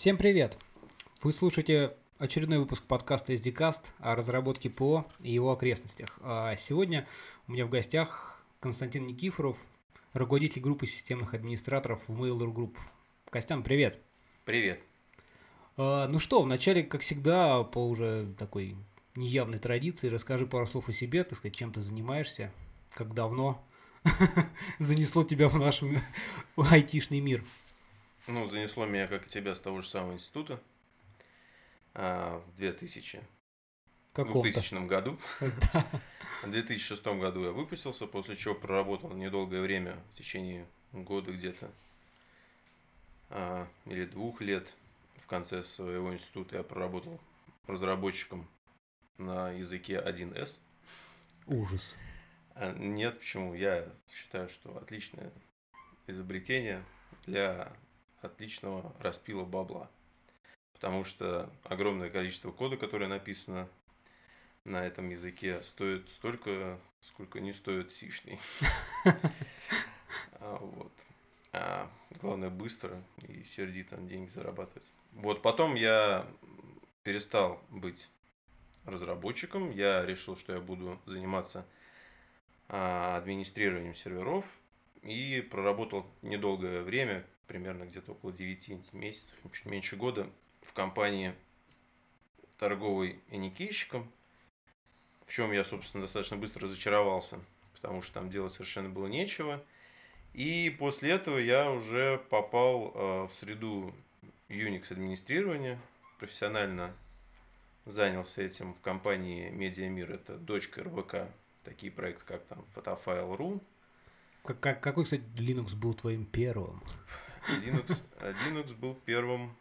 Всем привет! Вы слушаете очередной выпуск подкаста SDCast о разработке ПО и его окрестностях. А сегодня у меня в гостях Константин Никифоров, руководитель группы системных администраторов в Mail.ru Group. Костян, привет! Привет! А, ну что, вначале, как всегда, по уже такой неявной традиции, расскажи пару слов о себе, так сказать, чем ты занимаешься, как давно занесло тебя в наш айтишный мир. Ну, занесло меня, как и тебя, с того же самого института а, в 2000 2000 году. В 2006 году я выпустился, после чего проработал недолгое время, в течение года где-то, а, или двух лет в конце своего института я проработал разработчиком на языке 1С. Ужас. А, нет, почему? Я считаю, что отличное изобретение для отличного распила бабла. Потому что огромное количество кода, которое написано на этом языке, стоит столько, сколько не стоит сишный. А, вот. А главное быстро и сердито деньги зарабатывать. Вот потом я перестал быть разработчиком. Я решил, что я буду заниматься а, администрированием серверов и проработал недолгое время, примерно где-то около 9 месяцев, чуть меньше года, в компании торговой эникейщиком, в чем я, собственно, достаточно быстро разочаровался, потому что там делать совершенно было нечего. И после этого я уже попал э, в среду Unix администрирования, профессионально занялся этим в компании Медиамир, это дочка РБК, такие проекты, как там Photofile.ru. Как, как, какой, кстати, Linux был твоим первым? Linux, Linux был первым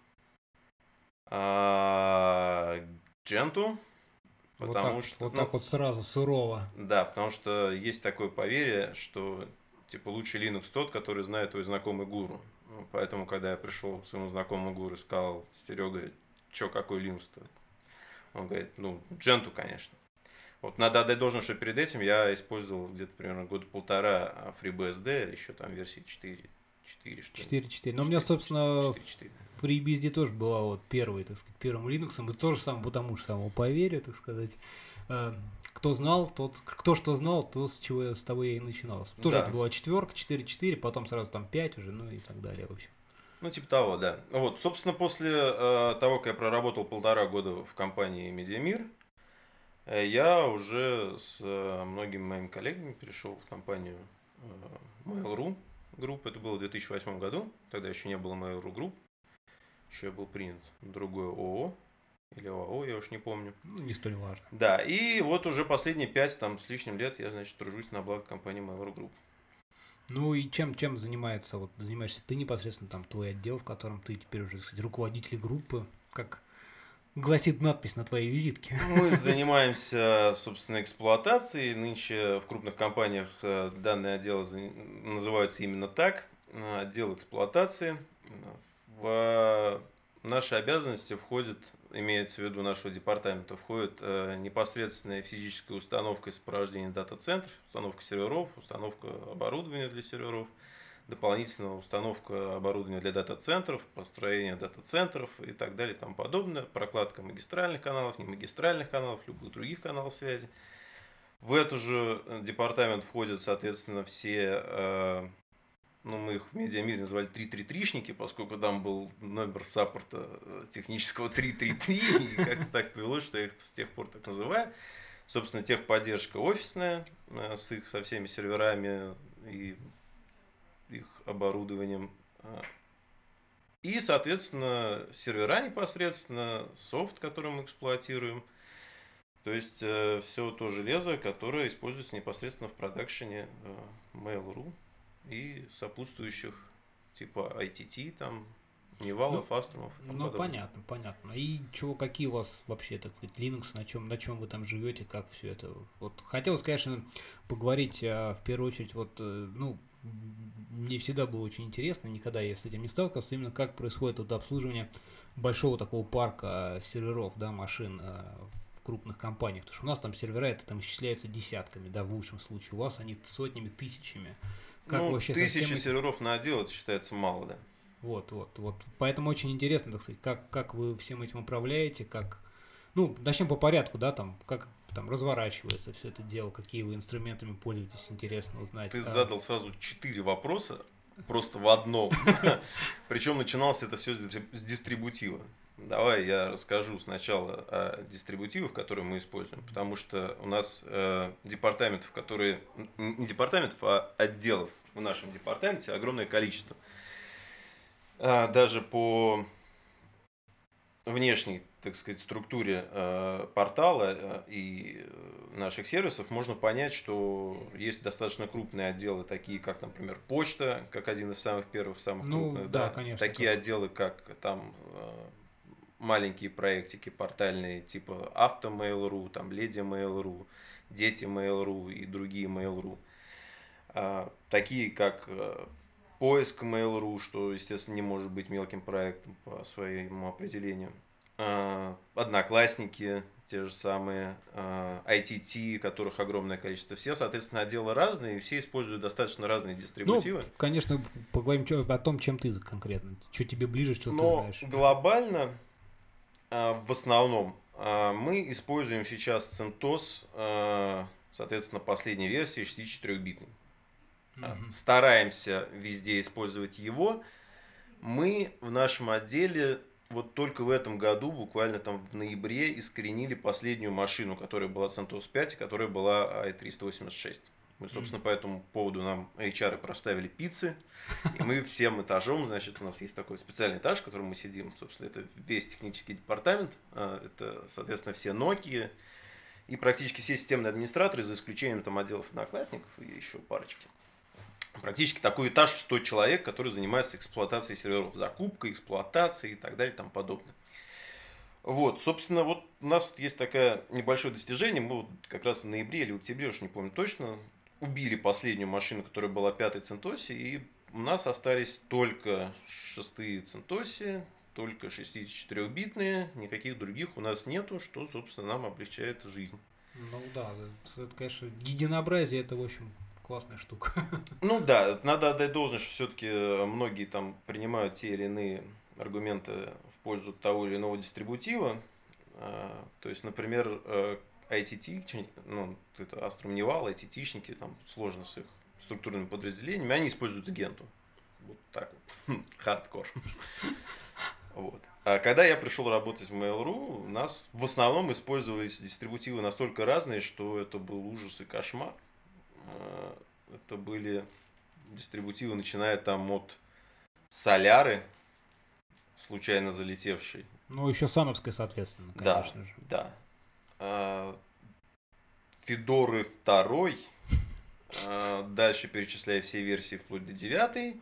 а, Gentoo, потому вот так, что... Вот ну, так вот сразу, сурово. Да, потому что есть такое поверье, что типа лучший Linux тот, который знает твой знакомый гуру. Ну, поэтому, когда я пришел к своему знакомому гуру и сказал, Серега, чё, какой Linux-то? Он говорит, ну, Gentoo, конечно. Вот надо отдать должное, что перед этим я использовал где-то примерно года полтора FreeBSD, еще там версии 4, 4 что 4.4. Но у меня, собственно, 4, 4. FreeBSD тоже была вот первой, так сказать, первым Linux. И тоже сам, потому что самому поверю, так сказать. Э, кто знал, тот, кто что знал, то с чего я с того я и начинал. Тоже да. это была четверка, 4.4, потом сразу там 5 уже, ну и так далее, в общем. Ну, типа того, да. Вот, собственно, после э, того, как я проработал полтора года в компании Медиамир, э, я уже с э, многими моими коллегами перешел в компанию э, Mail.ru Group. Это было в 2008 году. Тогда еще не было Mail.ru Group. Еще я был принят в другое ООО. Или ОАО, я уж не помню. Ну, не столь важно. Да, и вот уже последние пять там с лишним лет я, значит, тружусь на благо компании Mail.ru Group. Ну и чем, чем занимается, вот занимаешься ты непосредственно, там, твой отдел, в котором ты теперь уже, кстати, руководитель группы, как гласит надпись на твоей визитке. Мы занимаемся, собственно, эксплуатацией. Нынче в крупных компаниях э, данные отделы называются именно так. Отдел эксплуатации. В наши обязанности входит имеется в виду нашего департамента, входит э, непосредственная физическая установка и сопровождение дата-центров, установка серверов, установка оборудования для серверов, дополнительная установка оборудования для дата-центров, построение дата-центров и так далее и тому подобное, прокладка магистральных каналов, не магистральных каналов, любых других каналов связи. В эту же департамент входят, соответственно, все э, ну, мы их в медиамире называли 333-шники, поскольку там был номер саппорта э, технического 333, и как-то так повелось, что я их с тех пор так называю. Собственно, техподдержка офисная э, с их со всеми серверами и оборудованием. Э, и, соответственно, сервера непосредственно, софт, который мы эксплуатируем. То есть, все то железо, которое используется непосредственно в продакшене Mail.ru и сопутствующих типа ITT, там, Нивалов, ну, Аструмов. Ну, понятно, понятно. И чего, какие у вас вообще, так сказать, Linux, на чем, на чем вы там живете, как все это? Вот хотелось, конечно, поговорить а, в первую очередь, вот, э, ну, мне всегда было очень интересно, никогда я с этим не сталкивался, именно как происходит вот обслуживание большого такого парка серверов, да, машин а, в крупных компаниях. Потому что у нас там сервера это там исчисляются десятками, да, в лучшем случае. У вас они сотнями, тысячами. Как ну, вообще тысячи совсем... серверов на отдел, это считается мало, да. Вот, вот, вот. Поэтому очень интересно, так сказать, как, как вы всем этим управляете, как... Ну, начнем по порядку, да, там, как там разворачивается все это дело, какие вы инструментами пользуетесь, интересно узнать. Ты А, задал сразу четыре вопроса, просто в одном. Причем начиналось это все с дистрибутива. Давай я расскажу сначала о дистрибутивах, которые мы используем, потому что у нас э, департаментов, которые не департаментов, а отделов в нашем департаменте огромное количество. А, даже по внешней, так сказать, структуре э, портала э, и э, наших сервисов можно понять, что есть достаточно крупные отделы, такие как, например, почта, как один из самых первых, самых Ну, крупных. да, конечно, Такие как- отделы, как там э, маленькие проектики портальные, типа Автомейл.ру, там Леди Mail.ru, Дети Mail.ru и другие Mail.ru. А, такие как э, поиск Mail.ru, что, естественно, не может быть мелким проектом по своему определению. А, Одноклассники, те же самые, а, ITT, которых огромное количество. Все, соответственно, отделы разные, все используют достаточно разные Ну, дистрибутивы. конечно, поговорим о том, чем ты конкретно. Что тебе ближе, что ты Но знаешь. глобально, а, в основном, мы используем сейчас CentOS, соответственно, последней версии 64-битной. А, Мгм. Стараемся везде использовать его. Мы в нашем отделе вот только в этом году, буквально там в ноябре, искоренили последнюю машину, которая была CentOS 5, которая была i386. Мы, собственно, по этому поводу нам HR проставили пиццы, и мы всем этажом, значит, у нас есть такой специальный этаж, в котором мы сидим, собственно, это весь технический департамент, а, это, соответственно, все Nokia, и практически все системные администраторы, за исключением там отделов одноклассников и еще парочки. Практически такой этаж в 100 человек, который занимается эксплуатацией серверов, закупкой, эксплуатацией и так далее и тому подобное. Вот, собственно, вот у нас есть такое небольшое достижение. Мы вот как раз в ноябре или в октябре, уж не помню точно, убили последнюю машину, которая была пятой Центоси, и у нас остались только шестые Центоси, только 64-битные, никаких других у нас нету, что, собственно, нам облегчает жизнь. Ну да, это, конечно, единообразие это, в общем, классная штука. Ну да, надо отдать должное, что все-таки многие там принимают те или иные аргументы в пользу того или иного дистрибутива. А, То есть, например, э, ITT, чи- ну, это Astrum Neval, ITT-шники, там сложно с их структурными подразделениями, они используют Генту. Вот так вот. Хардкор. Вот. А когда я пришел работать в Mail.ru, у нас в основном использовались дистрибутивы настолько разные, что это был ужас и кошмар. Э, Это были дистрибутивы, начиная там от Соляры, случайно залетевшей. Ну, еще Сановская, соответственно, Да, конечно же. да. А, Федоры второй. А, Дальше перечисляя все версии вплоть до девятой.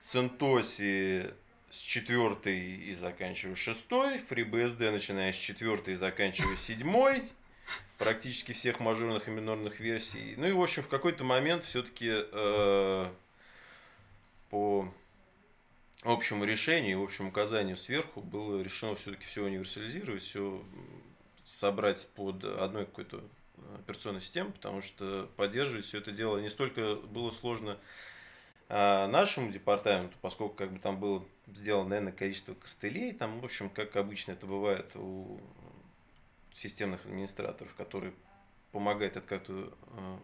Центоси с четвертой и заканчивая шестой. FreeBSD начиная с четвертой и заканчивая седьмой. Практически всех мажорных и минорных версий. Ну и, в общем, в какой-то момент все-таки по общему решению, и общему указанию сверху было решено все-таки все универсализировать, все собрать под одной какой-то операционной системой, потому что поддерживать все это дело не столько было сложно а, нашему департаменту, поскольку как бы там было сделано, наверное, количество костылей, там, в общем, как обычно это бывает у системных администраторов, которые помогают это как-то э,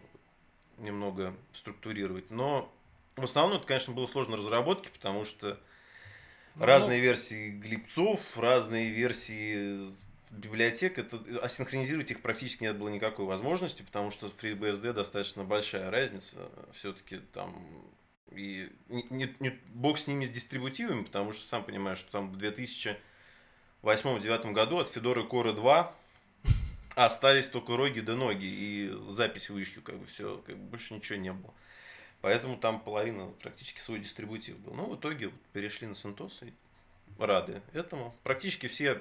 немного структурировать. Но в основном это, конечно, было сложно разработки, потому что Ну, разные версии глипцов, разные версии библиотек, это асинхронизировать их практически не было никакой возможности, потому что в FreeBSD достаточно большая разница. Все-таки там и не, не- не- бог с ними с дистрибутивами, потому что сам понимаешь, что там в 2008-2009 году от Fedora Core 2 остались только роги да ноги и запись вышью, как бы все, как бы больше ничего не было. Поэтому там половина практически свой дистрибутив был. Но в итоге вот перешли на CentOS и рады этому. Практически все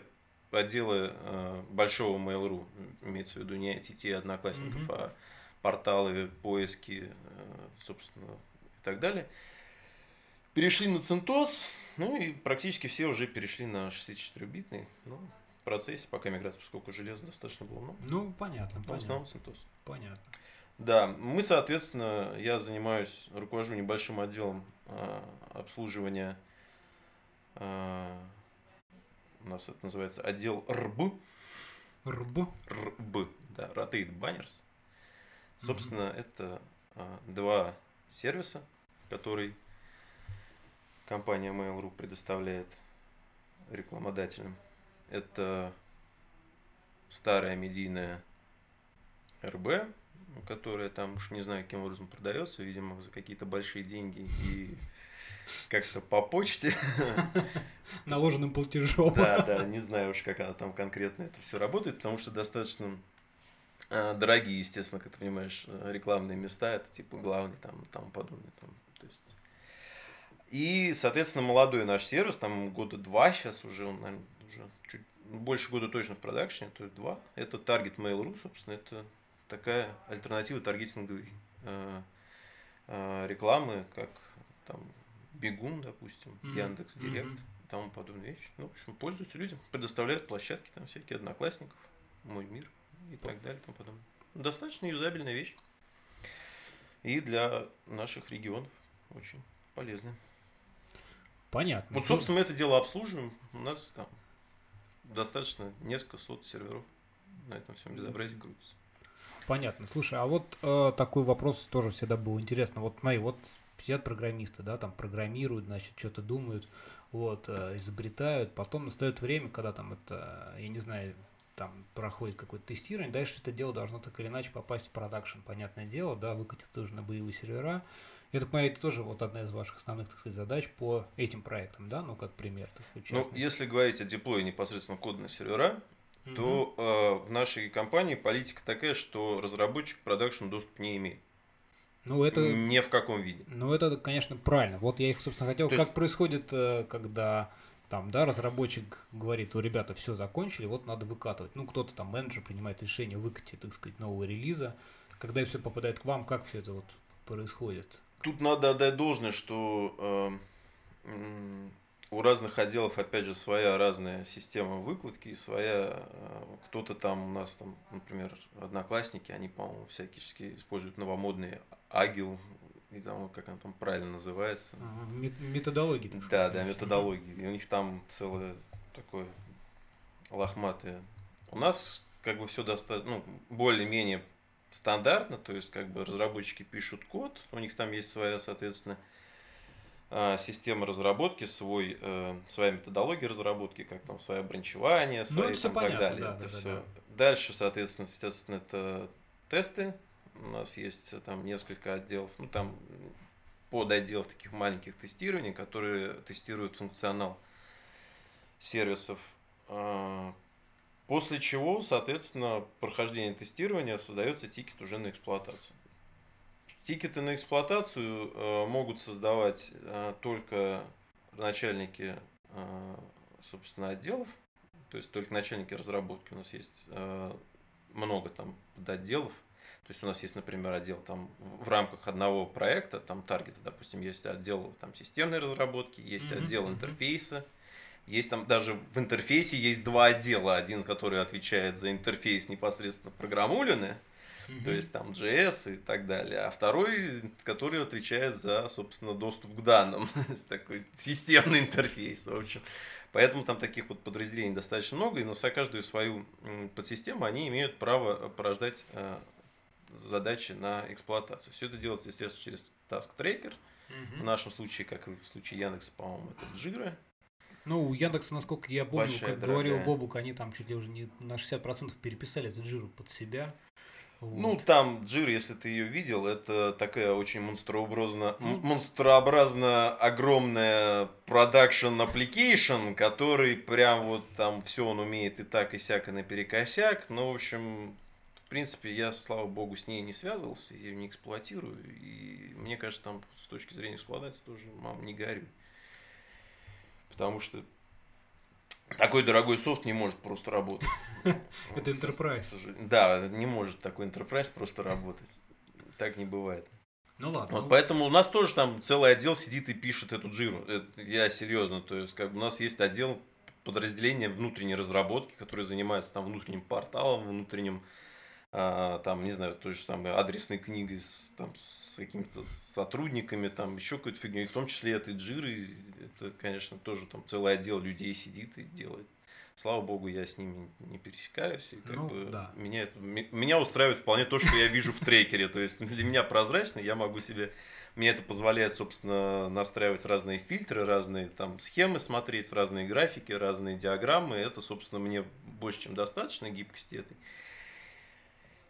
отделы э, большого Mail.ru, имеется в виду не ITT одноклассников, Мгм. а порталы, поиски, э, собственно, и так далее. Перешли на CentOS, ну и практически все уже перешли на 64-битный. Ну, процессе, пока миграция, поскольку железа достаточно было много. Ну, понятно, В понятно. основном CentOS. Понятно. Да, мы, соответственно, я занимаюсь, руковожу небольшим отделом э, обслуживания. Э, у нас это называется отдел РБ. РБ? РБ, да, Rotate Banners. Собственно, mm-hmm. это э, два сервиса, которые компания Mail.ru предоставляет рекламодателям. Это старая медийная РБ, которая там уж не знаю, каким образом продается, видимо, за какие-то большие деньги и как-то по почте. Наложенным платежом. Да, да, не знаю уж, как она там конкретно это все работает, потому что достаточно э, дорогие, естественно, как ты понимаешь, рекламные места, это типа главный там там подобное. Там, то есть... И, соответственно, молодой наш сервис, там года два сейчас уже, он, наверное, уже чуть больше года точно в продакшене, то есть два. Это Target Mail.ru, собственно, это такая альтернатива таргетинговой э, э, рекламы, как там Бегун, допустим, mm-hmm. Яндекс Директ mm-hmm. тому подобные вещи. Ну, в общем, пользуются людям, предоставляют площадки, там всякие одноклассников, мой мир и так далее тому подобное. Достаточно юзабельная вещь. И для наших регионов очень полезная. Понятно. Вот, собственно, мы это дело обслуживаем. У нас там достаточно несколько сот серверов на этом всем безобразии крутится. Понятно. Слушай, а вот э, такой вопрос тоже всегда был интересно. Вот мои, вот сидят программисты, да, там программируют, значит, что-то думают, вот, э, изобретают, потом настает время, когда там это, я не знаю, там проходит какое-то тестирование, дальше это дело должно так или иначе попасть в продакшн, понятное дело, да, выкатиться уже на боевые сервера. Я так понимаю, это тоже вот одна из ваших основных, так сказать, задач по этим проектам, да, ну, как пример, так сказать, Ну, если говорить о деплое непосредственно кода на сервера, угу. то э, в нашей компании политика такая, что разработчик продакшн доступ не имеет. Ну, это... Ни в каком виде. Ну, это, конечно, правильно. Вот я их, собственно, хотел... То как есть... происходит, э, когда там, да, разработчик говорит, у ребята все закончили, вот надо выкатывать. Ну, кто-то там, менеджер принимает решение выкатить, так сказать, нового релиза. Когда все попадает к вам, как все это вот происходит? Тут надо отдать должное, что э, у разных отделов, опять же, своя разная система выкладки своя... Э, кто-то там у нас, там, например, одноклассники, они, по-моему, всячески используют новомодные агил, не знаю, как он там правильно называется. Ага, методологии, так сказать. Да, да, методологии. И у них там целое такое лохматое. У нас как бы все достаточно, ну, более-менее стандартно, то есть как бы разработчики пишут код, у них там есть своя, соответственно, а, система разработки, свой, э, своя методология разработки, как там свое бранчевание, ну, свои ну, там, понятно, так далее. Да, это да, все. Да, да. Дальше, соответственно, естественно, это тесты. У нас есть э, там несколько отделов, ну там под отделов таких маленьких тестирований, которые тестируют функционал сервисов. После чего, соответственно, прохождение тестирования создается тикет уже на эксплуатацию. Тикеты на эксплуатацию э, могут создавать э, только начальники, э, собственно, отделов, то есть только начальники разработки. У нас есть э, много там подотделов. То есть у нас есть, например, отдел там в рамках одного проекта, там таргета, допустим, есть отдел там системной разработки, есть mm-hmm. отдел интерфейса, есть там даже в интерфейсе есть два отдела. Один, который отвечает за интерфейс непосредственно программулины, то есть там JS и так далее. А второй, который отвечает за, собственно, доступ к данным. такой системный интерфейс, в общем. Поэтому там таких вот подразделений достаточно много, и на каждую свою подсистему они имеют право порождать э, задачи на эксплуатацию. Все это делается, естественно, через Task Tracker. Угу. В нашем случае, как и в случае Яндекса, по-моему, это Jira. Ну, у Яндекса, насколько я помню, Большая, как дорогая. говорил Бобук, они там чуть ли уже не на 60% переписали эту жиру под себя. Вот. Ну, там Джир, если ты ее видел, это такая очень монстрообразно, монстрообразно огромная продакшн application, который прям вот там все он умеет и так, и сяк, и наперекосяк. Ну, в общем, в принципе, я, слава богу, с ней не связывался, я ее не эксплуатирую. И мне кажется, там с точки зрения эксплуатации тоже, мам, не горюй. Потому что такой дорогой софт не может просто работать. Это enterprise. Да, не может такой enterprise просто работать. Так не бывает. Ну ладно. Вот ну... поэтому у нас тоже там целый отдел сидит и пишет эту джиру. Это, я серьезно. То есть, как бы у нас есть отдел подразделения внутренней разработки, который занимается там внутренним порталом, внутренним а, там, не знаю, той же самой адресной книгой с, там, с какими-то сотрудниками, там еще какой-то фигней, в том числе этой джиры, это, конечно, тоже там целый отдел людей сидит и делает. Слава богу, я с ними не пересекаюсь, и как Ну, бы да. меня, это, ме- меня устраивает вполне то, что я вижу в трекере, то есть для меня прозрачно, я могу себе, мне это позволяет, собственно, настраивать разные фильтры, разные там схемы смотреть, разные графики, разные диаграммы, это, собственно, мне больше, чем достаточно гибкости этой.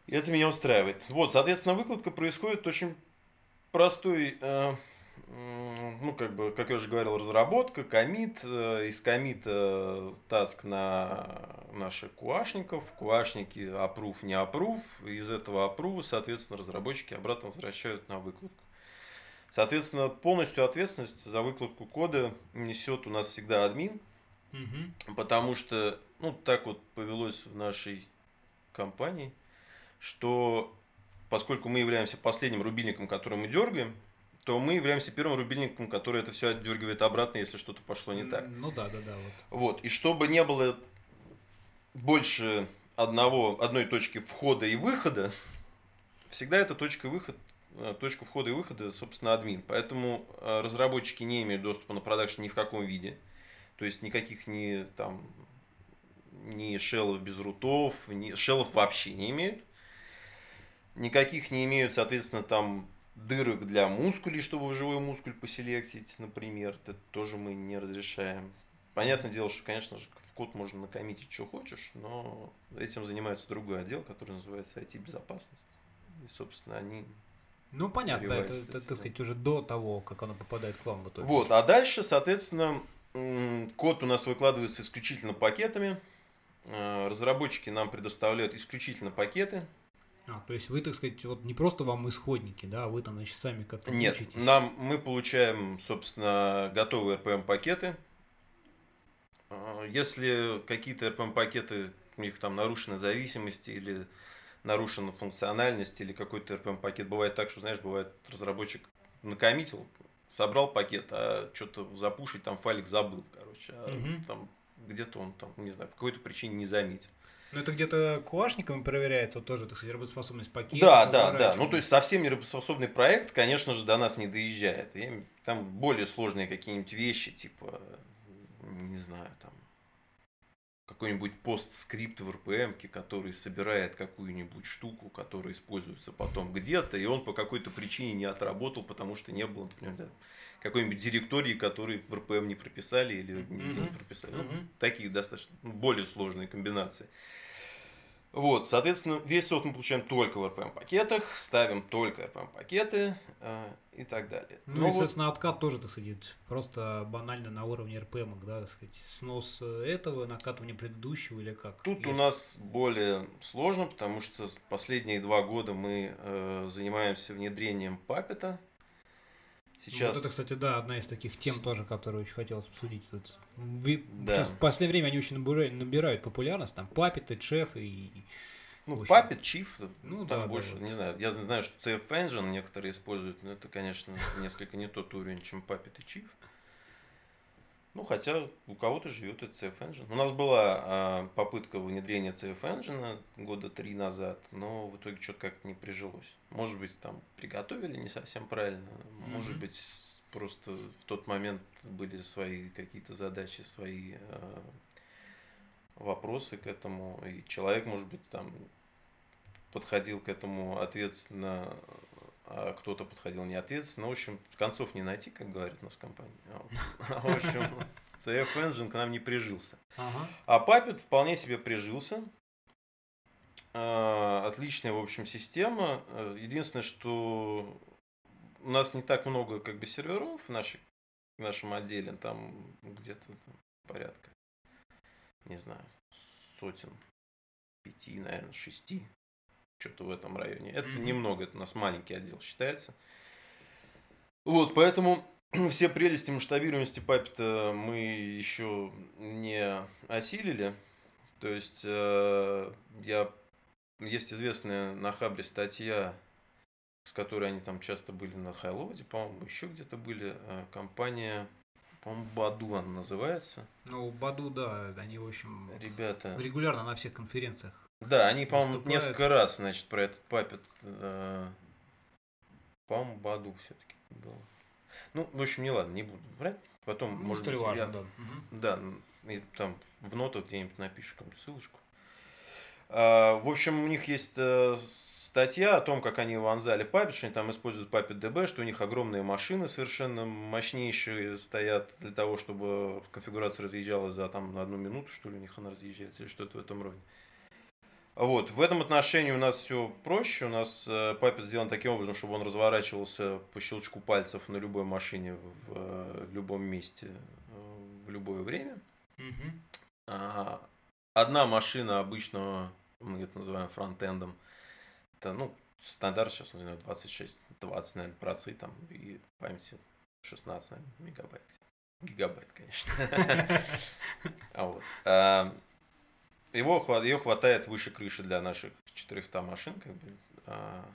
И это меня устраивает. Вот, соответственно, выкладка происходит очень простой, э, ну, как бы, как я уже говорил, разработка, комит, э, из комита таск на наших куашников, куашники аппрув, не аппрув, из этого аппрува, соответственно, разработчики обратно возвращают на выкладку. Соответственно, полностью ответственность за выкладку кода несет у нас всегда админ, Мгм. Потому что, ну, так вот повелось в нашей компании, что поскольку мы являемся последним рубильником, который мы дергаем, то мы являемся первым рубильником, который это все отдергивает обратно, если что-то пошло не так. Ну да, да, да, вот. Вот. И чтобы не было больше одного, одной точки входа и выхода, всегда эта точка выхода точка входа и выхода, собственно, админ. Поэтому э, разработчики не имеют доступа на продакшн ни в каком виде. То есть никаких ни там ни шеллов без рутов, ни шеллов вообще не имеют. Никаких не имеют, соответственно, там дырок для мускулей, чтобы в живой мускуль поселектить, например. Это тоже мы не разрешаем. Понятное дело, что, конечно же, в код можно накоммитить, что хочешь, но этим занимается другой отдел, который называется IT-безопасность. И, собственно, они... Ну, понятно, да, это, это, так сказать, уже до того, как оно попадает к вам в итоге. Вот, а дальше, соответственно, код у нас выкладывается исключительно пакетами. Э, Разработчики нам предоставляют исключительно пакеты. А, то есть вы, так сказать, вот не просто вам исходники, да, а вы там, значит, сами как-то Нет, учитесь. нам, мы получаем, собственно, готовые RPM-пакеты. Э, Если какие-то RPM-пакеты, у них там нарушены зависимости или нарушена функциональность, или какой-то RPM-пакет, бывает так, что, знаешь, бывает разработчик накоммитил, собрал пакет, а что-то запушить, там файлик забыл, короче. А Мгм. там где-то он там, не знаю, по какой-то причине не заметил. Ну, это где-то куашниками проверяется, вот тоже, так сказать, работоспособность пакета. Да, да, да. Ну, то есть совсем неработоспособный проект, конечно же, до нас не доезжает. И там более сложные какие-нибудь вещи, типа, не знаю, там, какой-нибудь постскрипт в RPM, который собирает какую-нибудь штуку, которая используется потом где-то, и он по какой-то причине не отработал, потому что не было, например, да, какой-нибудь директории, который в RPM не прописали или нигде не Мгм. прописали. Ну, Мгм. такие достаточно ну, более сложные комбинации. Вот, соответственно, весь софт мы получаем только в RPM-пакетах, ставим только RPM-пакеты э, и так далее. Ну, Но и, вот- естественно, откат тоже, так сказать, просто банально на уровне RPM, да, так сказать, снос э, этого, накатывание предыдущего или как? Тут у Если- нас более сложно, потому что последние два года мы э, занимаемся внедрением папета. Сейчас Вот это, кстати, да, одна из таких тем тоже, которую очень хотелось обсудить. Тут вы- Да. Сейчас в последнее время они очень набирают, набирают популярность, там, Puppet, Chef и... ну, общем, Puppet, Chief, ну там да, да, больше, вот. не знаю, я знаю, что CF Engine некоторые используют, но это, конечно, несколько не тот уровень, чем Puppet и Chief. Ну, хотя у кого-то живет этот CF Engine. У нас была а, попытка внедрения CF Engine года три назад, но в итоге что-то как-то не прижилось. Может быть, там приготовили не совсем правильно, может Мгм. быть, просто в тот момент были свои какие-то задачи, свои а, вопросы к этому, и человек, может быть, там подходил к этому ответственно, кто-то подходил неответственно. В общем, концов не найти, как говорит у нас компания. А, В общем, CF Engine к нам не прижился. Ага. А Puppet вполне себе прижился. А, Отличная, в общем, система. Э, Единственное, что у нас не так много как бы серверов в, нашей, в нашем отделе. Там где-то порядка, не знаю, сотен, пяти, наверное, шести. Что-то в этом районе. Это Мгм. немного, это у нас маленький отдел считается. Вот, поэтому все прелести масштабируемости папета мы еще не осилили. То есть, э, я, есть известная на Хабре статья, с которой они там часто были на Хайлоуде, по-моему, еще где-то были. э, компания, по-моему, Баду она называется. Ну, Баду, да, они, в общем, Ребята, регулярно на всех конференциях Да, они, по-моему, несколько раз, значит, про этот папет, э, по-моему, Баду все-таки было. Ну, в общем, не ладно, не буду брать. Потом, Ну, может быть, важно, я- да. Мгм. Да, и там в нотах где-нибудь напишешь какую-нибудь ссылочку. А, В общем, у них есть э, статья о том, как они вонзали папет, что они там используют папет DB, что у них огромные машины совершенно мощнейшие стоят для того, чтобы конфигурация разъезжалась за там на одну минуту, что ли, у них она разъезжается, или что-то в этом роде. Вот, в этом отношении у нас все проще. У нас э, папет сделан таким образом, чтобы он разворачивался по щелчку пальцев на любой машине в э, любом месте э, в любое время. Мгм. А, Одна машина обычного, мы это называем фронтендом, это, ну, стандарт сейчас, не знаю, 26, 20, наверное, процы, там, и памяти 16, наверное, мегабайт. Гигабайт, конечно. А. А, Его, ее хватает выше крыши для наших 400 машин, как бы. А,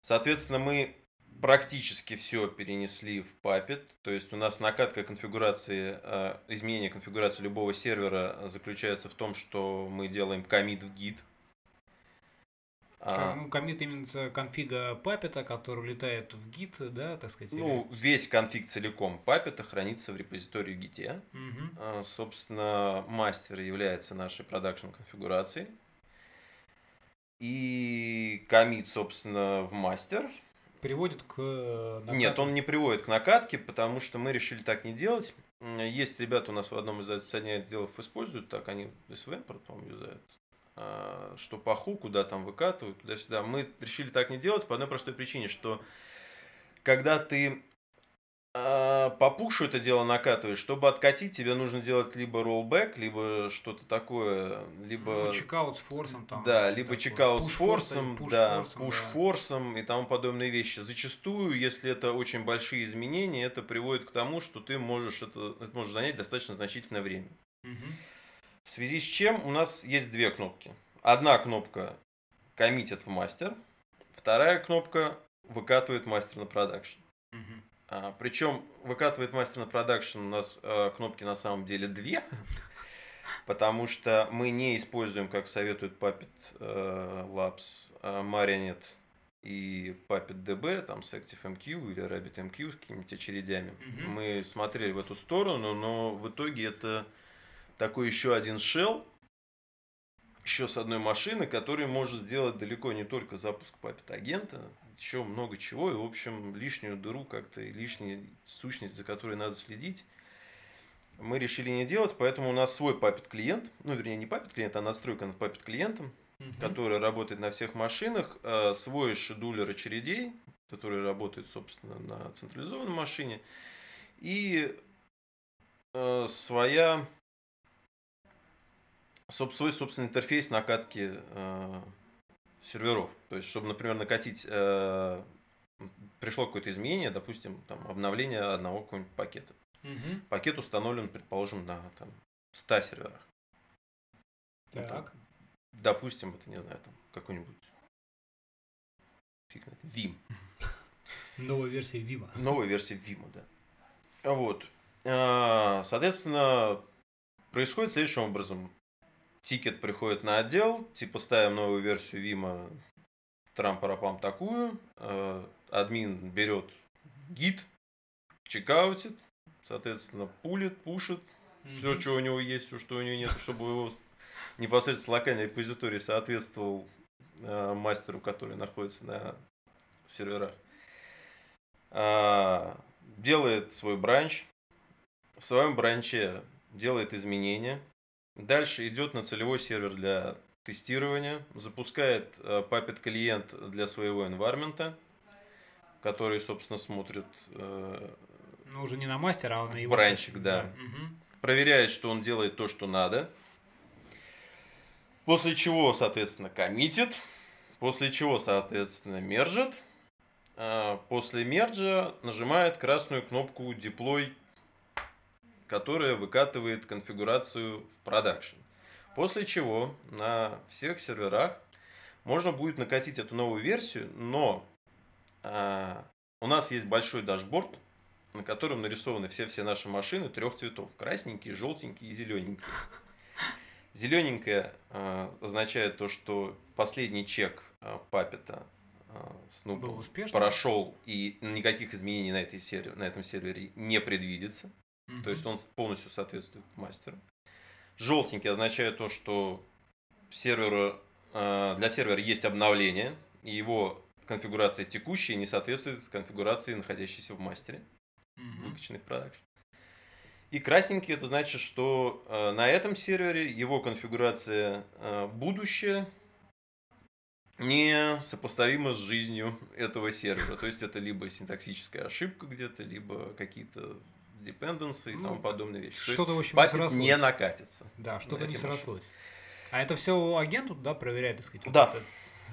Соответственно, мы практически все перенесли в Puppet. То есть у нас накатка конфигурации, э, изменение конфигурации любого сервера заключается в том, что мы делаем комит в git. А, ну, коммит именно конфига папета, который улетает в гит, да, так сказать. или- ну, весь конфиг целиком Puppet хранится в репозитории Git. Мгм. А, Собственно, мастер является нашей продакшн конфигурацией. И комит, собственно, в мастер. Приводит к э, Нет, накату. он не приводит к накатке, потому что мы решили так не делать. Есть ребята у нас в одном из отделов используют так, они SVN, по-моему, юзают. А, Что по хуку, да, там выкатывают, туда-сюда. Мы решили так не делать по одной простой причине, что когда ты а, по пушу это дело накатываешь, чтобы откатить, тебе нужно делать либо rollback, либо что-то такое, либо... Ну, чекаут с форсом там. Да, либо такое. чекаут с форсом, push да, форсом, пуш да. форсом и тому подобные вещи. Зачастую, если это очень большие изменения, это приводит к тому, что ты можешь это, это может занять достаточно значительное время. Мгм. В связи с чем у нас есть две кнопки. Одна кнопка коммитит в мастер, вторая кнопка выкатывает мастер на продакшн. А, причем выкатывает мастер на продакшн у нас э, кнопки на самом деле две, потому что мы не используем, как советует Puppet э, Labs, э, Marionette и Puppet DB, там с ActiveMQ или RabbitMQ с какими-то очередями. Мгм. Мы смотрели в эту сторону, но в итоге это такой еще один shell, еще с одной машины, который может сделать далеко не только запуск Puppet агента, еще много чего, и, в общем, лишнюю дыру как-то, и лишнюю сущность, за которой надо следить, мы решили не делать, поэтому у нас свой Puppet клиент, ну, вернее, не Puppet клиент, а настройка над Puppet клиентом, Мгм. который работает на всех машинах, э, свой шедулер очередей, который работает, собственно, на централизованной машине, и э, своя свой собственный интерфейс накатки э, серверов. То есть, чтобы, например, накатить, э, пришло какое-то изменение, допустим, там, обновление одного какого-нибудь пакета. Мгм. Пакет установлен, предположим, на там, 100 серверах. Ну, Так. Допустим, это, не знаю, там какой-нибудь фиг знает, Vim. Новая версия Vim а. Новая версия Vim, да. Вот. А, Соответственно, происходит следующим образом. Тикет приходит на отдел, типа ставим новую версию Vim, трам-парапам такую, э, админ берет git, checkout ит, соответственно, пулит, пушит, все, что у него есть, все, что у него нет, чтобы его непосредственно локальный репозиторий соответствовал э, мастеру, который находится на серверах. А, делает свой бранч. В своем бранче делает изменения. Дальше идет на целевой сервер для тестирования. Запускает э, Puppet клиент для своего environment, который, собственно, смотрит э, Ну, уже не на мастера, а на его... бранчик, да. Мгм. проверяет, что он делает то, что надо. После чего, соответственно, коммитит. После чего, соответственно, мержит. А, После мерджа нажимает красную кнопку Deploy, которая выкатывает конфигурацию в продакшн. После чего на всех серверах можно будет накатить эту новую версию, но а, у нас есть большой дашборд, на котором нарисованы все-все наши машины трех цветов. Красненькие, желтенькие и зелененькие. Зелененькое э, означает то, что последний чек э, Папета э, Снупа прошел, и никаких изменений на, этой сервере, на этом сервере не предвидится. То есть он полностью соответствует мастеру. Желтенький означает то, что сервер, э, для сервера есть обновление, и его конфигурация текущая не соответствует конфигурации, находящейся в мастере, Мгм. выкачанной в продакшн. И красненький это значит, что э, на этом сервере его конфигурация э, будущее не сопоставима с жизнью этого сервера. То есть это либо синтаксическая ошибка где-то, либо какие-то dependency и Ну, тому подобные вещи. Что-то, в общем, не срослось. не накатится. Да, что-то не срослось. А это все агент тут, да, проверяет, так сказать? вот Да. это?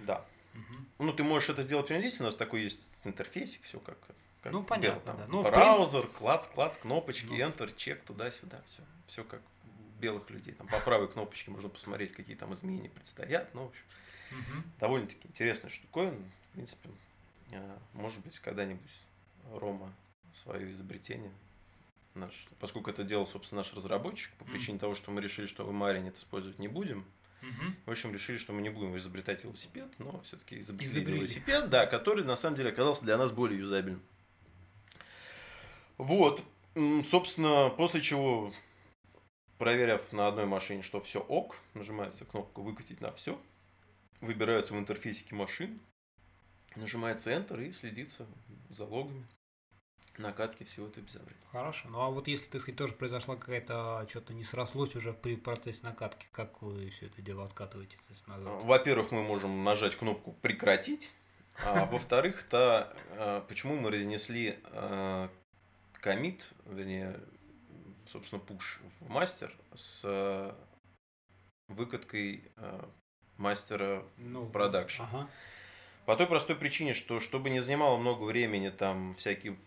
Да. Мгм. Ну, ты можешь это сделать принудительно, у нас такой есть интерфейсик, все как, как Ну, понятно, белом, там, да. Ну, браузер, класс, класс, кнопочки, Ну. Enter, чек, туда-сюда, все. Все как белых людей. Там по правой кнопочке можно посмотреть, какие там изменения предстоят. Ну, в общем, Мгм. довольно-таки интересная штуковина. В принципе, а, может быть, когда-нибудь Рома свое изобретение наш, поскольку это делал, собственно, наш разработчик, по Мгм. причине того, что мы решили, что в Марин это использовать не будем, Мгм. в общем, решили, что мы не будем изобретать велосипед, но все-таки изобрели, Изобрели. велосипед, да, который на самом деле оказался для нас более юзабельным. Вот, собственно, после чего, проверив на одной машине, что все ок, нажимается кнопка «Выкатить на все», выбирается в интерфейсике машин, нажимается Enter и следится за логами накатки всего этого безобразия. Хорошо. Ну а вот если, так сказать, тоже произошла какая-то, что-то не срослось уже при процессе накатки, как вы все это дело откатываете, назад? Во-первых, мы можем нажать кнопку «Прекратить», а во-вторых, то э, почему мы разнесли э, комит, вернее, собственно, пуш в мастер с э, выкаткой э, мастера Ну, в продакшн. Ага. По той простой причине, что чтобы не занимало много времени там всякие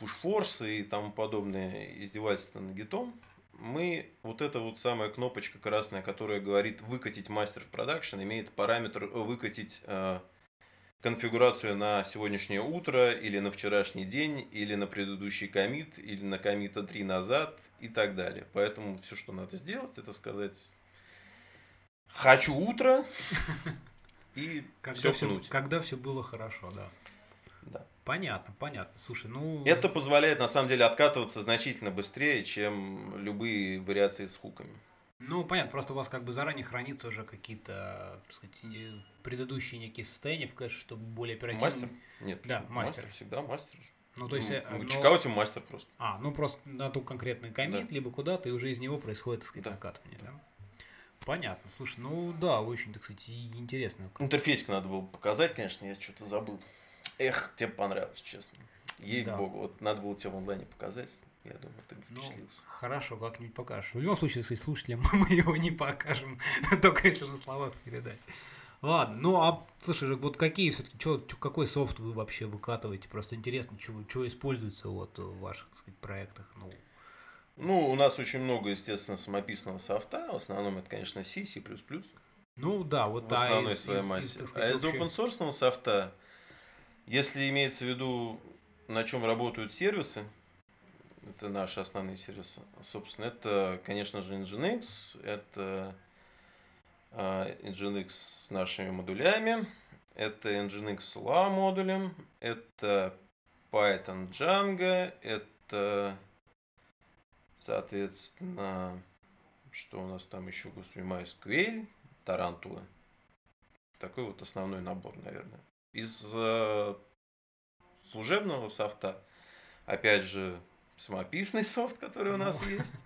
пуш-форсы и тому подобное издевательства на гитом, мы вот эта вот самая кнопочка красная, которая говорит выкатить мастер в продакшн, имеет параметр выкатить э, конфигурацию на сегодняшнее утро, или на вчерашний день, или на предыдущий комит, или на комита 3 назад и так далее. Поэтому все, что надо сделать, это сказать «хочу утро» и все, пнуть. когда все было хорошо, да. Да. Понятно, понятно. Слушай, ну... Это позволяет на самом деле откатываться значительно быстрее, чем любые вариации с хуками. Ну, понятно, просто у вас как бы заранее хранится уже какие-то, так сказать, предыдущие некие состояния в кэше, чтобы более оперативно... Мастер? Нет. Да, почему? мастер. всегда мастер. же. Ну, то есть... Мы- э, мы но- чекаутим мастер просто. А, ну просто на ту конкретный комит, Да. либо куда-то, и уже из него происходит, так сказать, Да. накатывание, да? Понятно. Слушай, ну да, очень, так сказать, интересно. Интерфейсик надо было показать, конечно, я что-то забыл. Эх, тебе понравилось, честно. Да. Ей-богу, вот надо было тебе в онлайне показать. Я думаю, ты бы Ну, впечатлился. хорошо, как-нибудь покажешь. В любом случае, если слушателям мы его не покажем, только если на словах передать. Ладно, ну а слушай, вот какие все-таки, какой софт вы вообще выкатываете? Просто интересно, что используется вот в ваших, так сказать, проектах. Ну, Ну, у нас очень много, естественно, самописного софта. В основном это, конечно, C, C++. ну да, вот в основной а из, своей из- из, массе. а сказать, из вообще- open source софта, если имеется в виду, на чем работают сервисы, это наши основные сервисы, собственно, это, конечно же, Nginx, это а, Nginx с нашими модулями, это Nginx с LA модулем, это Python Django, это, соответственно, что у нас там еще, господи, MySQL, Tarantool а. Такой вот основной набор, наверное. Из э, служебного софта, опять же, самописный софт, который у нас Ну. есть.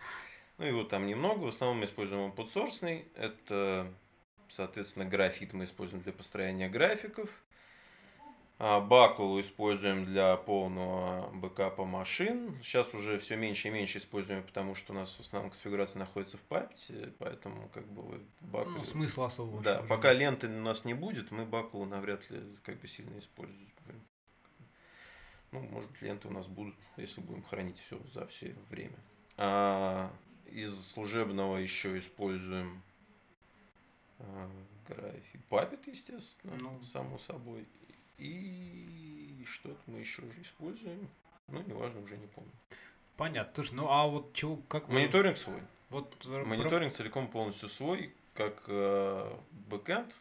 Ну, его там немного. В основном мы используем open Это, соответственно, графит мы используем для построения графиков. А Бакулу используем для полного бэкапа машин. Сейчас уже все меньше и меньше используем, потому что у нас в основном конфигурация находится в Puppet е, поэтому как бы Бакулу... Ну, смысла особого. Да, пока нет. ленты у нас не будет, мы Бакулу навряд ли как бы сильно использовать будем. Ну, может, ленты у нас будут, если будем хранить все за все время. А из служебного еще используем а, график Puppet, естественно, Ну. само собой. И что-то мы еще же используем. Ну, неважно, уже не помню. Понятно. Слушай, ну а вот чего, как вы... Мониторинг свой. Вот, про- Мониторинг целиком полностью свой, как э, бэкэнд,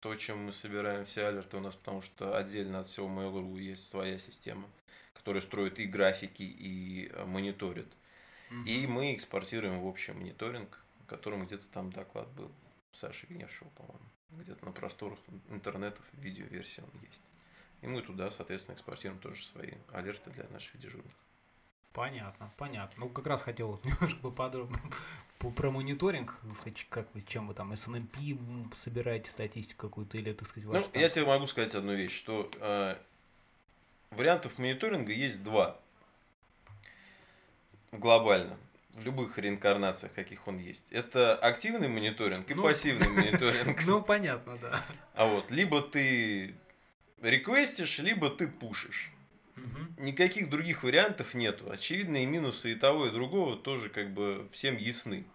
то, чем мы собираем все алерты у нас, потому что отдельно от всего Mail.ru есть своя система, которая строит и графики, и э, мониторит. Мгм. И мы экспортируем в общий мониторинг, в котором где-то там доклад был Саши Гневшего, по-моему. Где-то на просторах интернетов видеоверсия он есть. И мы туда, соответственно, экспортируем тоже свои алерты для наших дежурных. Понятно, понятно. Ну, как раз хотел немножко поподробнее по- про мониторинг, так сказать, как вы, чем вы там, SNMP собираете статистику какую-то, или, так сказать, Ну, я тебе могу сказать одну вещь, что э, вариантов мониторинга есть два. Глобально. В любых реинкарнациях, каких он есть. Это активный мониторинг и Ну, пассивный мониторинг. Ну, понятно, да. А вот либо ты реквестишь, либо ты пушишь. Никаких других вариантов нету. Очевидные минусы и того, и другого тоже как бы всем ясны.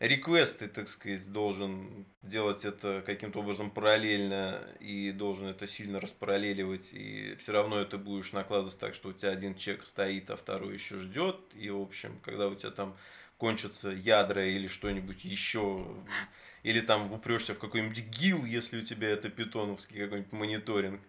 Реквест ты, так сказать, должен делать это каким-то образом параллельно и должен это сильно распараллеливать, и все равно это будешь накладывать так, что у тебя один чек стоит, а второй еще ждет, и, в общем, когда у тебя там кончатся ядра или что-нибудь еще, или там упрешься в какой-нибудь гил, если у тебя это питоновский какой-нибудь мониторинг,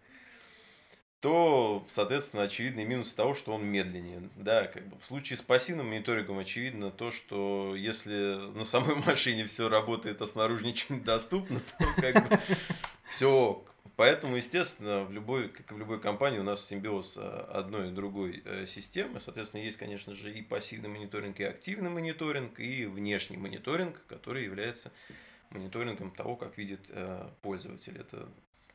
то, соответственно, очевидный минус того, что он медленнее. Да, как бы в случае с пассивным мониторингом очевидно то, что если на самой машине все работает, а снаружи ничего не доступно, то как бы все. Поэтому, естественно, в любой, как и в любой компании, у нас симбиоз а, одной и другой э, системы. Соответственно, есть, конечно же, и пассивный мониторинг, и активный мониторинг, и внешний мониторинг, который является мониторингом того, как видит э, пользователь. Это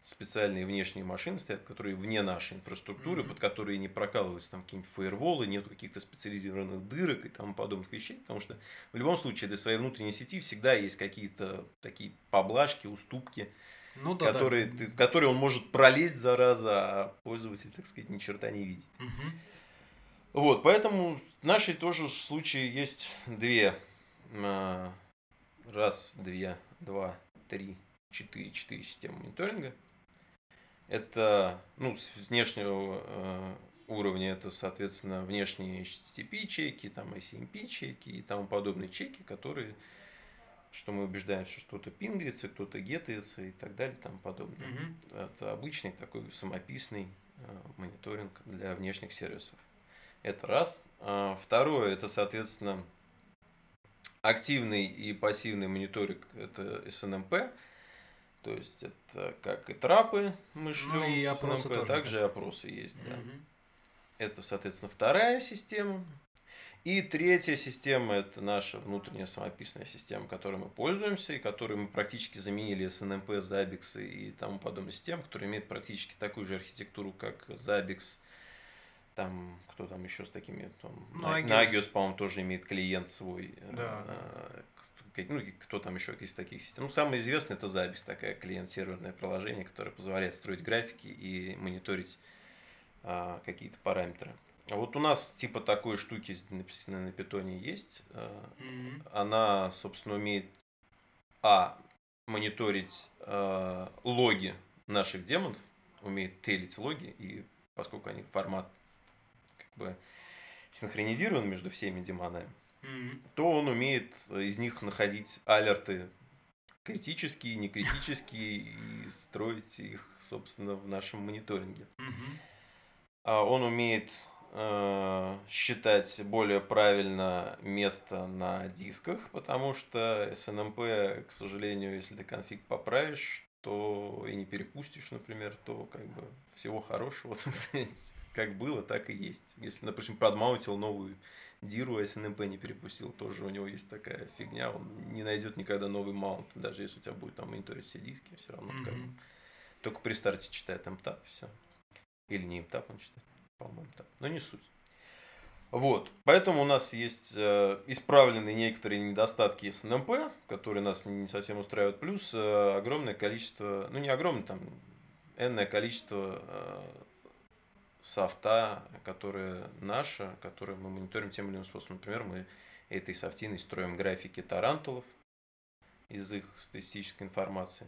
специальные внешние машины стоят, которые вне нашей инфраструктуры, Мгм. под которые не прокалываются там какие-нибудь фаерволы, нет каких-то специализированных дырок и тому подобных вещей, потому что в любом случае для своей внутренней сети всегда есть какие-то такие поблажки, уступки, Ну да, да. которые ты- в которые он может пролезть, зараза, а пользователь, так сказать, ни черта не видит. Мгм. Вот, поэтому в нашей тоже случае есть две. а, Раз, две, два, три, четыре, четыре системы мониторинга. Это, ну, с внешнего э, уровня это, соответственно, внешние HTTP чеки, там ICMP чеки и тому подобные чеки, которые, что мы убеждаемся, что что-то пингается, кто-то гетается и так далее и тому подобное. Мгм. Это обычный такой самописный э, мониторинг для внешних сервисов. Это раз. А Второе, это, соответственно, активный и пассивный мониторинг, это SNMP. То есть, это как и трапы мы шлем и с опросы SNMP, тоже, также и опросы есть. Да. Мгм. Это, соответственно, вторая система. И третья система – это наша внутренняя самописная система, которой мы пользуемся, и которую мы практически заменили SNMP, Zabbix и тому подобные системы, которые имеют практически такую же архитектуру, как Zabbix. Там, кто там еще с такими? Там, Ну, Nagios. По-моему, тоже имеет клиент свой. Да, э, Ну, кто там еще из таких систем? Ну, самое известное это Zabbix, такая клиент-серверное приложение, которое позволяет строить графики и мониторить а, какие-то параметры. А Вот у нас типа такой штуки написано на питоне есть. Мгм. Она, собственно, умеет а мониторить а, логи наших демонов, умеет телить логи, и поскольку они формат как бы синхронизирован между всеми демонами, То он умеет из них находить алерты критические, некритические и строить их, собственно, в нашем мониторинге. А Он умеет э, считать более правильно место на дисках, потому что SNMP, к сожалению, если ты конфиг поправишь, то и не перепустишь, например, то как бы всего хорошего, так сказать, как было, так и есть. Если, допустим, продмаунтил новую диру, SNMP не перепустил, тоже у него есть такая фигня, он не найдет никогда новый маунт, даже если у тебя будет там мониторить все диски, все равно как бы Мгм. только при старте читает MTAP, все. Или не MTAP он читает, по-моему, MTAP. Но не суть. Вот. Поэтому у нас есть э, исправлены некоторые недостатки SNMP, которые нас не совсем устраивают. Плюс э, огромное количество, ну не огромное, там, энное количество э, софта, которое наше, которое мы мониторим тем или иным способом. Например, мы этой софтиной строим графики тарантулов из их статистической информации.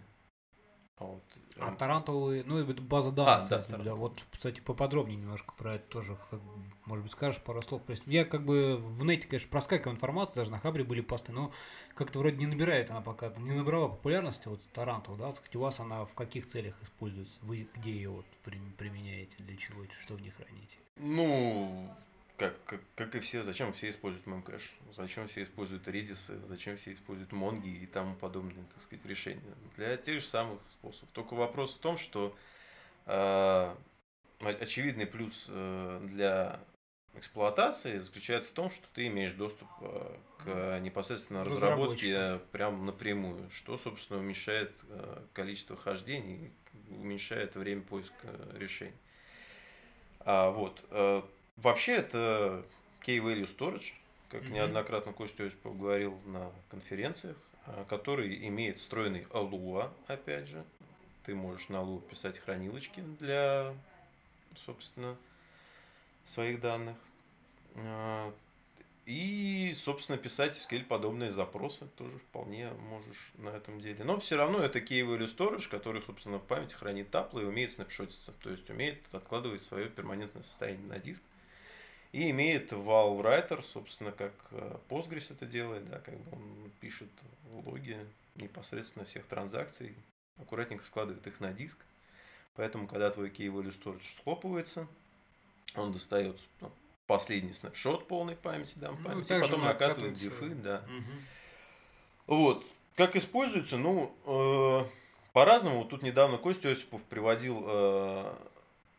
А, вот, А Tarantool ы, ну, это база данных, А, да, кстати, да. Вот, кстати, поподробнее немножко про это тоже, как может быть, скажешь пару слов. То есть я как бы в нете, конечно, проскакиваю информацию, даже на Хабре были посты, но как-то вроде не набирает она пока, не набрала популярности, вот Tarantool, да, сказать, у вас она в каких целях используется? Вы где ее вот при- применяете, для чего, что в ней храните? Ну, как, как, как и все, зачем все используют memcache? Зачем все используют Redis ы? Зачем все используют монги и тому подобные, так сказать, решения? Для тех же самых способов. Только вопрос в том, что э, очевидный плюс э, для эксплуатации заключается в том, что ты имеешь доступ э, к непосредственно разработке прям напрямую, что, собственно, уменьшает э, количество хождений, уменьшает время поиска решений. А, вот. Вообще это Key Value Storage, как Мгм. неоднократно Костя Осипов говорил на конференциях, а, который имеет встроенный Lua, опять же. Ты можешь на Lua писать хранилочки для, собственно, своих данных. А, И, собственно, писать SQL подобные запросы тоже вполне можешь на этом деле. Но все равно это Key Value Storage, который, собственно, в памяти хранит таплы и умеет снапшотиться. То есть умеет откладывать свое перманентное состояние на диск. И имеет Valve Writer, собственно, как э, Postgres это делает, да, как бы он пишет логи непосредственно всех транзакций, аккуратненько складывает их на диск. Поэтому, когда твой Key Value Storage схлопывается, он достает ну, последний снапшот полной памяти, да, Ну, памяти, и также потом накатывает дифы, да. Мгм. Вот. Как используется? Ну, э, по-разному. Вот Тут недавно Костя Осипов приводил, э,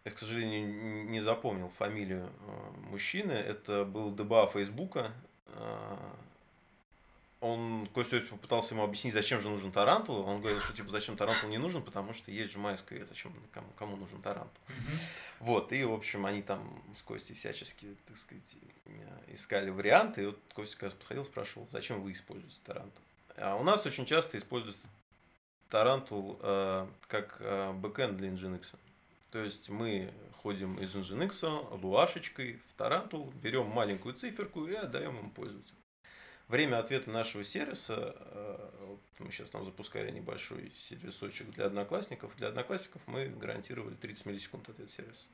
я, к сожалению, не запомнил фамилию э, мужчины. Это был ДБА Фейсбука. Э, он, Костя Осипов пытался ему объяснить, зачем же нужен Tarantool. Он говорил, что типа зачем Tarantool не нужен, потому что есть же MySQL, зачем кому, кому нужен Tarantool. Мгм. Вот, и, в общем, они там с Костей всячески, так сказать, э, искали варианты. И вот Костя как раз подходил, спрашивал, зачем вы используете Tarantool. А у нас очень часто используется Tarantool э, как э, бэкэнд для Nginx. То есть мы ходим из Nginx Lua шечкой в Tarantool, берем маленькую циферку и отдаем ему пользователю. Время ответа нашего сервиса, э, вот мы сейчас там запускали небольшой сервисочек для одноклассников. Для одноклассников мы гарантировали 30 миллисекунд ответ сервиса.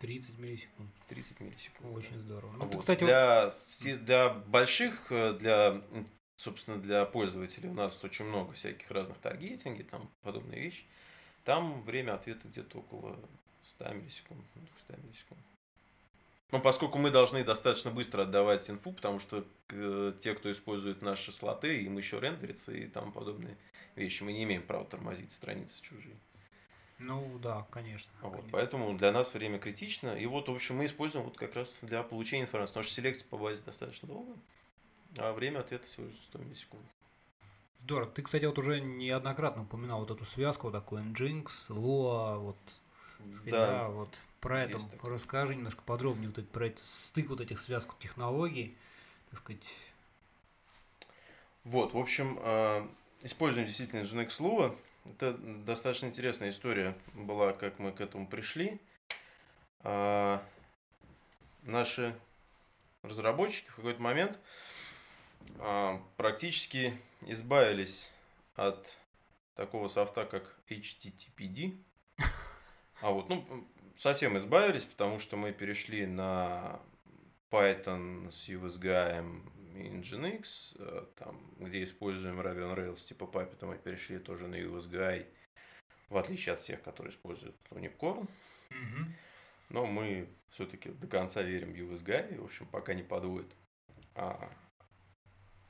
30 миллисекунд. 30 миллисекунд. Очень здорово. Ну, Вот. ты, кстати, вот- для, си- для больших, э, для, собственно, для пользователей у нас очень много всяких разных таргетинги, там подобные вещи. Там время ответа где-то около 100 миллисекунд, 200 миллисекунд. Ну, поскольку мы должны достаточно быстро отдавать инфу, потому что э, те, кто использует наши слоты, им еще рендерится и тому подобные вещи. Мы не имеем права тормозить страницы чужие. ну да, конечно. Вот, конечно. поэтому для нас время критично. И вот, в общем, мы используем вот как раз для получения информации. Потому что селекция по базе достаточно долго, а время ответа всего лишь 100 миллисекунд. Здорово. Ты, кстати, вот уже неоднократно упоминал вот эту связку такую Nginx, Lua, вот, сказать, да. Да, вот про это расскажи немножко подробнее, вот это, про это стык вот этих связок технологий, так сказать. вот, в общем, э, используем действительно Nginx Lua. Это достаточно интересная история была, как мы к этому пришли. А, Наши разработчики в какой-то момент а, практически избавились от такого софта, как HTTPD. А вот, ну, совсем избавились, потому что мы перешли на Python с USGI и Nginx, э, там, где используем Raven Rails типа Puppet, мы перешли тоже на USGI, в отличие от всех, которые используют Unicorn. Мгм. Но мы все-таки до конца верим в USGI, в общем, пока не подводит. А,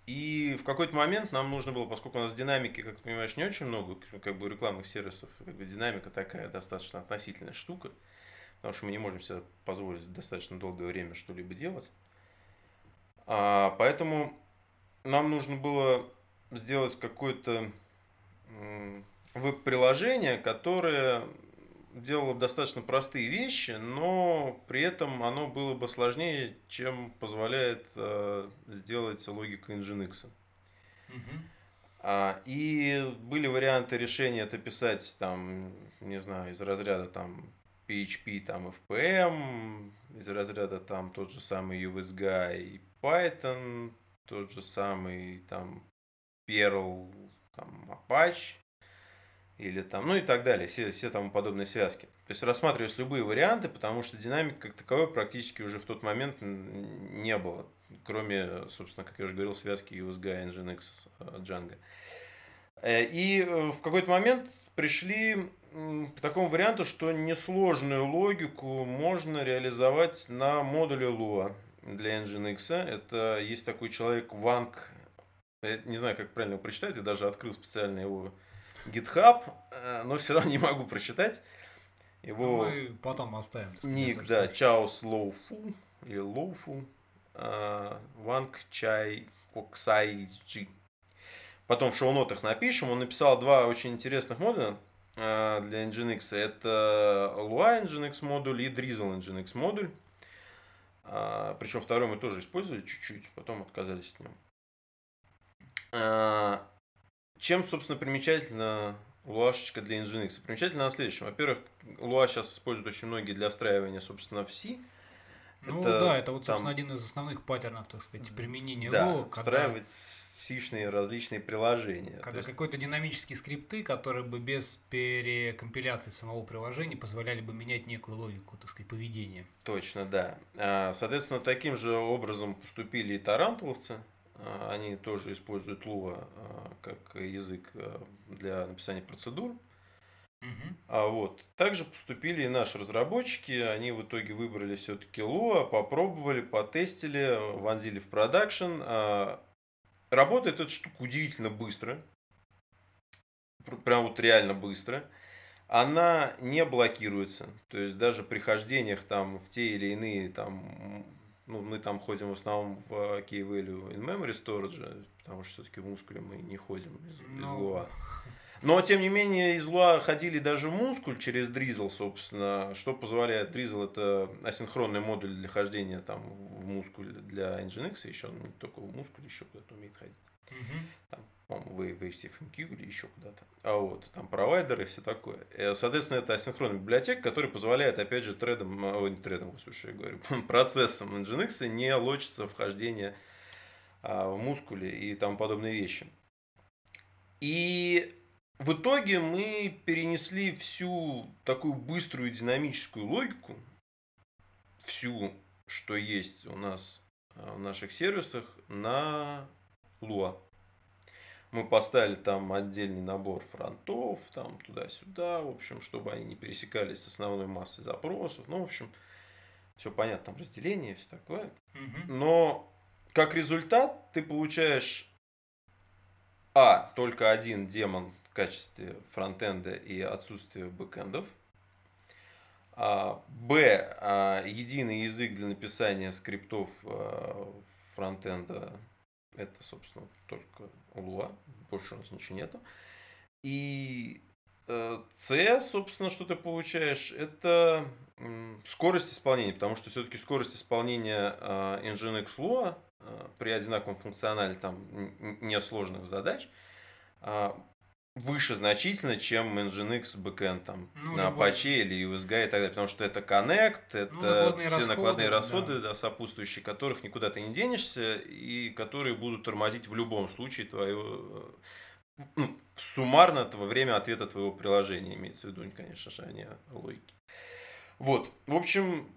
И в какой-то момент нам нужно было, поскольку у нас динамики, как ты понимаешь, не очень много, как бы рекламных сервисов, как бы динамика такая достаточно относительная штука, потому что мы не можем себе позволить достаточно долгое время что-либо делать. А, поэтому нам нужно было сделать какое-то веб-приложение, которое делало бы достаточно простые вещи, но при этом оно было бы сложнее, чем позволяет э, сделать логика Nginx. А, и были варианты решения это писать там, не знаю, из разряда там PHP, там FPM, из разряда там тот же самый USGI и Python, тот же самый там Perl, там Apache или там, ну и так далее, все, все тому подобные связки. То есть рассматривались любые варианты, потому что динамики как таковой практически уже в тот момент не было, кроме, собственно, как я уже говорил, связки USG Nginx Django. Э, и э, в какой-то момент пришли к такому варианту, что несложную логику можно реализовать на модуле Lua для Nginx. Это есть такой человек Ванг, не знаю, как правильно его прочитать, я даже открыл специально его GitHub, э, но все равно не могу прочитать. Его ну, мы потом оставим. Ник, да, Чаус Лоуфу или Лоуфу, Ванг Чай Коксай Джи. Потом в шоу-нотах напишем. Он написал два очень интересных модуля э, для Nginx. Это Lua Nginx модуль и Drizzle Nginx модуль. Причем второй мы тоже использовали чуть-чуть, потом отказались от него. Чем, собственно, примечательна Луашечка для Nginx? Примечательно на следующем. Во-первых, Lua сейчас используют очень многие для встраивания, собственно, в C. Ну это, да, это вот, собственно, там... один из основных паттернов, так сказать, применения да, Lua. Когда... Встраивать сишные различные приложения. Когда есть... какой-то динамические скрипты, которые бы без перекомпиляции самого приложения позволяли бы менять некую логику, так сказать, поведения. Точно, да. А, соответственно, таким же образом поступили и тарантуловцы. А, они тоже используют Lua а, как язык для написания процедур. Угу. А вот также поступили и наши разработчики. Они в итоге выбрали все-таки Lua, попробовали, потестили, вонзили в продакшн. Работает эта штука удивительно быстро. Прям вот реально быстро. Она не блокируется. То есть даже при хождениях там в те или иные там ну, мы там ходим в основном в Value in Memory Storage, потому что все-таки в мускуле мы не ходим из, из no. Ну, но, тем не менее, из Луа ходили даже мускуль через Drizzle, собственно, что позволяет Drizzle это асинхронный модуль для хождения там в мускуль для Nginx, еще не только в мускуле, еще куда-то умеет ходить. Угу. Там, по-моему, в, в HTFMQ или еще куда-то. А вот, там провайдеры и все такое. И, соответственно, это асинхронная библиотека, которая позволяет, опять же, тредам, ой, не тредам, слушай, я говорю, процессам Nginx не лочиться вхождение а, в мускуле и тому подобные вещи. И в итоге мы перенесли всю такую быструю динамическую логику, всю, что есть у нас э, в наших сервисах, на Lua. Мы поставили там отдельный набор фронтов, там туда-сюда, в общем, чтобы они не пересекались с основной массой запросов. Ну, в общем, все понятно, там разделение, все такое. Но как результат ты получаешь а, только один демон качестве фронтенда и отсутствие бэкэндов. А, б. А, единый язык для написания скриптов а, фронтенда. Это, собственно, только Lua. Больше у нас ничего нету. И э, C, собственно, что ты получаешь, это скорость исполнения, потому что все-таки скорость исполнения Nginx Lua при одинаковом функционале там несложных задач выше значительно, чем Nginx backend там, ну, на любой... Apache или USG и так далее, потому что это Connect, это ну, накладные все расходы, накладные расходы, да. Да, сопутствующие, которых никуда ты не денешься и которые будут тормозить в любом случае твое ну, суммарно во время ответа твоего приложения, имеется в виду, конечно же, а не логики. Вот, в общем,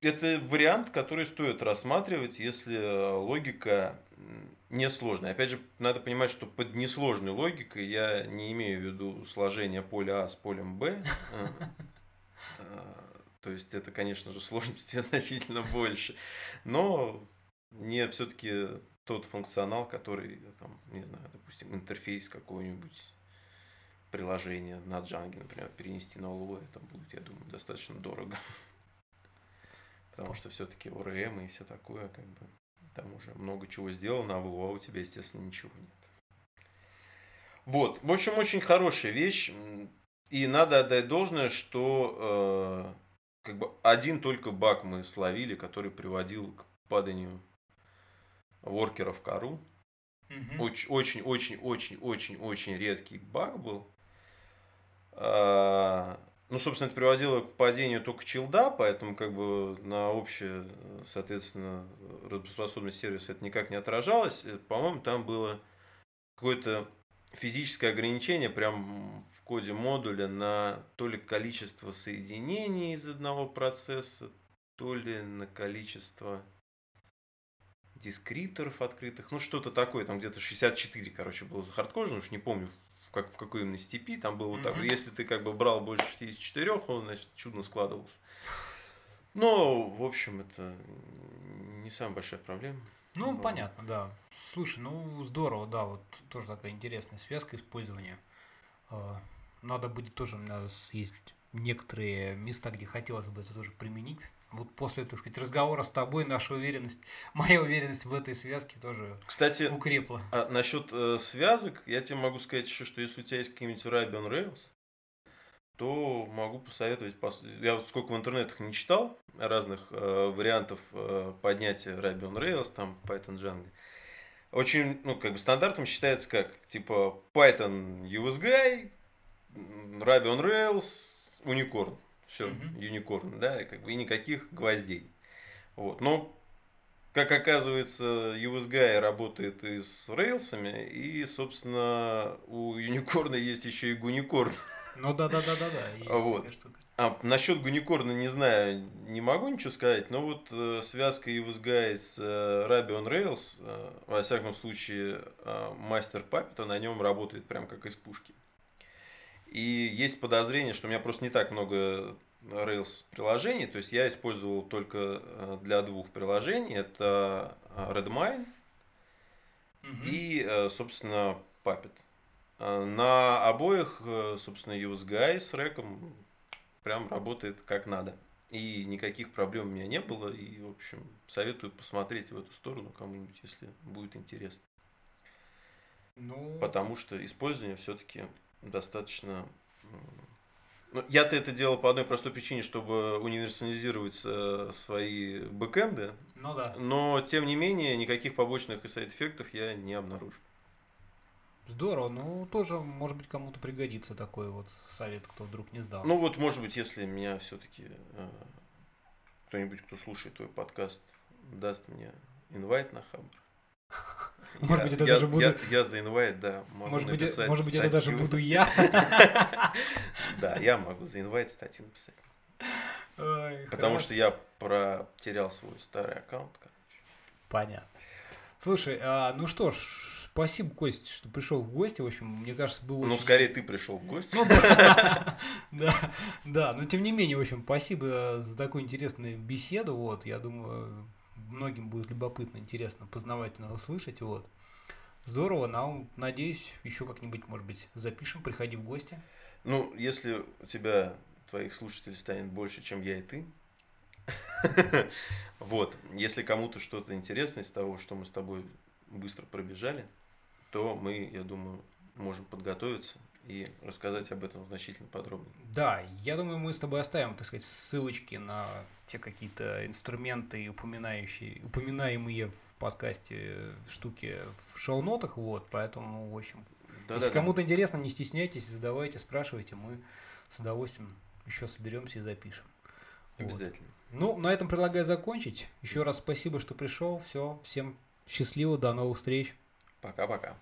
это вариант, который стоит рассматривать, если логика несложной. Опять же, надо понимать, что под несложной логикой я не имею в виду сложение поля А с полем Б. А, то есть это, конечно же, сложности значительно больше. Но не все-таки тот функционал, который, там, не знаю, допустим, интерфейс какой-нибудь приложения на Django, например, перенести на Lua, это будет, я думаю, достаточно дорого. Потому что все-таки ORM и все такое, как бы, там уже много чего сделано, а в Lua у тебя, естественно, ничего нет. Вот, в общем, очень хорошая вещь. И надо отдать должное, что э, как бы один только баг мы словили, который приводил к паданию воркеров кору. Очень, очень, очень, очень, очень, очень редкий баг был. А, ну, собственно, это приводило к падению только чилда, поэтому как бы на общее, соответственно, работоспособность сервиса это никак не отражалось. По-моему, там было какое-то физическое ограничение прям в коде модуля на то ли количество соединений из одного процесса, то ли на количество дескрипторов открытых, ну что-то такое, там где-то 64, короче, было за хардкожно, уж не помню в, как, в какой именно степи, там было вот так, mm-hmm. если ты как бы брал больше 64, он, значит, чудно складывался. Но, в общем, это не самая большая проблема. Ну, Но... понятно, да. Слушай, ну здорово, да, вот тоже такая интересная связка использования. А, надо будет тоже, надо съездить некоторые места, где хотелось бы это тоже применить, вот после, так сказать, разговора с тобой наша уверенность, моя уверенность в этой связке тоже Кстати, укрепла. А насчет э, связок, я тебе могу сказать еще, что если у тебя есть какие-нибудь Ruby on Rails, то могу посоветовать, я вот сколько в интернетах не читал разных э, вариантов э, поднятия Ruby on Rails, там Python Django. Очень, ну, как бы стандартом считается как, типа, Python USGuy, Ruby on Rails, Unicorn. Все, угу. юникорн, да, и, как бы, и никаких гвоздей. Вот. Но, как оказывается, USGI работает и с рейлсами, и, собственно, у юникорна есть еще и гуникорн. Ну да, да, да, да, да. Вот. А насчет гуникорна не знаю, не могу ничего сказать, но вот э, связка USGI с э, Ruby on Rails, э, во всяком случае, э, мастер Puppet, на нем работает прям как из пушки. И есть подозрение, что у меня просто не так много Rails приложений, то есть я использовал только э, для двух приложений, это э, Redmine угу. и, э, собственно, Puppet. На обоих, собственно, UseGuy с реком прям работает как надо. И никаких проблем у меня не было. И, в общем, советую посмотреть в эту сторону кому-нибудь, если будет интересно. Ну... Потому что использование все-таки достаточно я-то это делал по одной простой причине, чтобы универсализировать э, свои бэкэнды. Ну да. Но, тем не менее, никаких побочных и сайд-эффектов я не обнаружил. Здорово, ну тоже, может быть, кому-то пригодится такой вот совет, кто вдруг не сдал. Ну вот, может быть, если меня все-таки э, кто-нибудь, кто слушает твой подкаст, даст мне инвайт на Хабр. Может быть, это даже буду... Я, за инвайт, да. Может быть, э, может быть, это даже буду я. Да, я могу за инвайт статью написать. Потому что я протерял свой старый аккаунт, короче. Понятно. Слушай, а, ну что ж, спасибо, Кость, что пришел в гости. В общем, мне кажется, было. Ну, скорее ты пришел в гости. Ну, да, да, но тем не менее, в общем, спасибо за такую интересную беседу. Вот, я думаю, многим будет любопытно, интересно, познавательно услышать. Вот. Здорово, нам, надеюсь, еще как-нибудь, может быть, запишем, приходи в гости. Ну, если у тебя, твоих слушателей станет больше, чем я и ты, вот, если кому-то что-то интересно из того, что мы с тобой быстро пробежали, то мы, я думаю, можем подготовиться и рассказать об этом значительно подробнее. Да, я думаю, мы с тобой оставим, так сказать, ссылочки на те какие-то инструменты, упоминающие, упоминаемые в подкасте штуки в шоу-нотах, вот, поэтому, в общем, да, если да, кому-то да. интересно, не стесняйтесь, задавайте, спрашивайте, мы с удовольствием еще соберемся и запишем. Обязательно. Вот. Ну, на этом предлагаю закончить. Еще раз спасибо, что пришел. Все, всем счастливо, до новых встреч. Пока-пока.